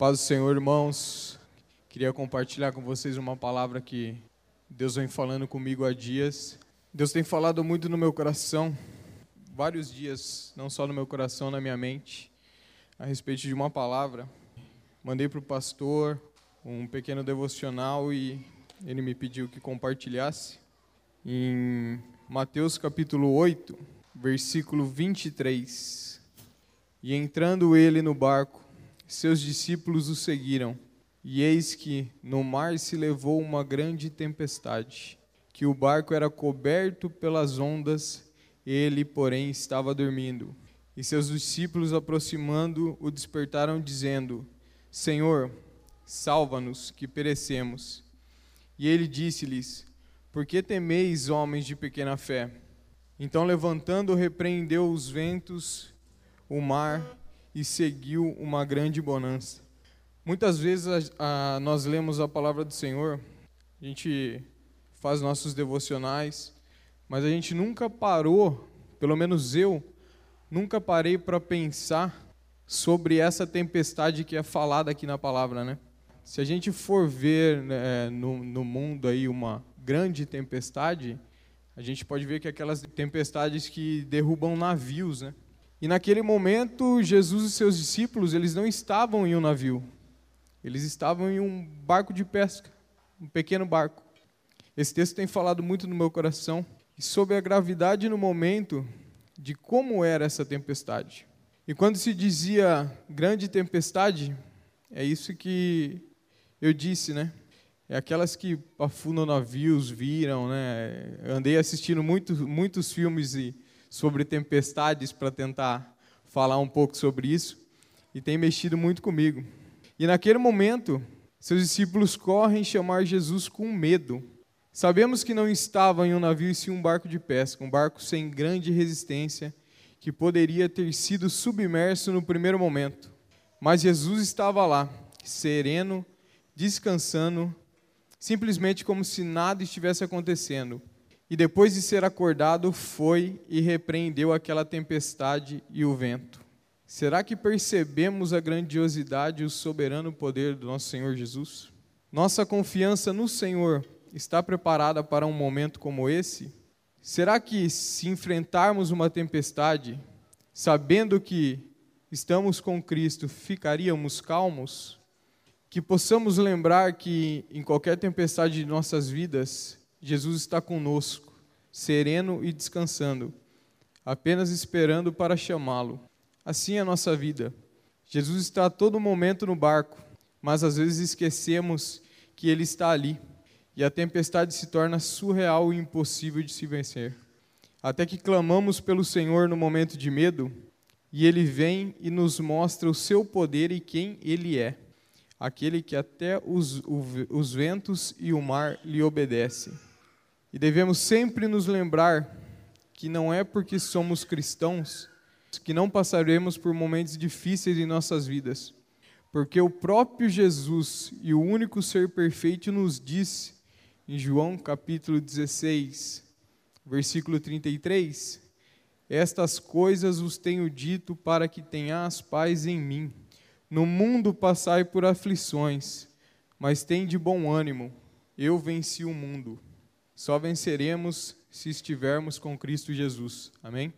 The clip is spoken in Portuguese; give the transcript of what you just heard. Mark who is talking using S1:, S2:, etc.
S1: Paz do Senhor, irmãos. Queria compartilhar com vocês uma palavra que Deus vem falando comigo há dias. Deus tem falado muito no meu coração, vários dias, não só no meu coração, na minha mente, a respeito de uma palavra. Mandei para o pastor um pequeno devocional e ele me pediu que compartilhasse. Em Mateus capítulo 8, versículo 23. E entrando ele no barco, seus discípulos o seguiram. E eis que no mar se levou uma grande tempestade, que o barco era coberto pelas ondas, ele, porém, estava dormindo. E seus discípulos, aproximando, o despertaram, dizendo: Senhor, salva-nos, que perecemos. E ele disse-lhes: Por que temeis, homens de pequena fé? Então, levantando, repreendeu os ventos, o mar e seguiu uma grande bonança. Muitas vezes a, a, nós lemos a palavra do Senhor, a gente faz nossos devocionais, mas a gente nunca parou, pelo menos eu, nunca parei para pensar sobre essa tempestade que é falada aqui na palavra, né? Se a gente for ver né, no, no mundo aí uma grande tempestade, a gente pode ver que aquelas tempestades que derrubam navios, né? E naquele momento, Jesus e seus discípulos, eles não estavam em um navio. Eles estavam em um barco de pesca, um pequeno barco. Esse texto tem falado muito no meu coração sobre a gravidade no momento de como era essa tempestade. E quando se dizia grande tempestade, é isso que eu disse, né? É aquelas que afundam navios, viram, né? Andei assistindo muitos, muitos filmes e sobre tempestades para tentar falar um pouco sobre isso e tem mexido muito comigo. E naquele momento, seus discípulos correm chamar Jesus com medo. Sabemos que não estava em um navio e sim um barco de pesca, um barco sem grande resistência, que poderia ter sido submerso no primeiro momento. Mas Jesus estava lá, sereno, descansando, simplesmente como se nada estivesse acontecendo e depois de ser acordado, foi e repreendeu aquela tempestade e o vento. Será que percebemos a grandiosidade e o soberano poder do nosso Senhor Jesus? Nossa confiança no Senhor está preparada para um momento como esse? Será que, se enfrentarmos uma tempestade, sabendo que estamos com Cristo, ficaríamos calmos? Que possamos lembrar que, em qualquer tempestade de nossas vidas, Jesus está conosco, sereno e descansando, apenas esperando para chamá-lo. Assim é a nossa vida. Jesus está a todo momento no barco, mas às vezes esquecemos que ele está ali e a tempestade se torna surreal e impossível de se vencer. Até que clamamos pelo Senhor no momento de medo e ele vem e nos mostra o seu poder e quem ele é, aquele que até os, os ventos e o mar lhe obedecem. E devemos sempre nos lembrar que não é porque somos cristãos que não passaremos por momentos difíceis em nossas vidas, porque o próprio Jesus e o único ser perfeito nos disse em João capítulo 16, versículo 33, estas coisas vos tenho dito para que tenhas paz em mim. No mundo passai por aflições, mas tem de bom ânimo, eu venci o mundo. Só venceremos se estivermos com Cristo Jesus. Amém?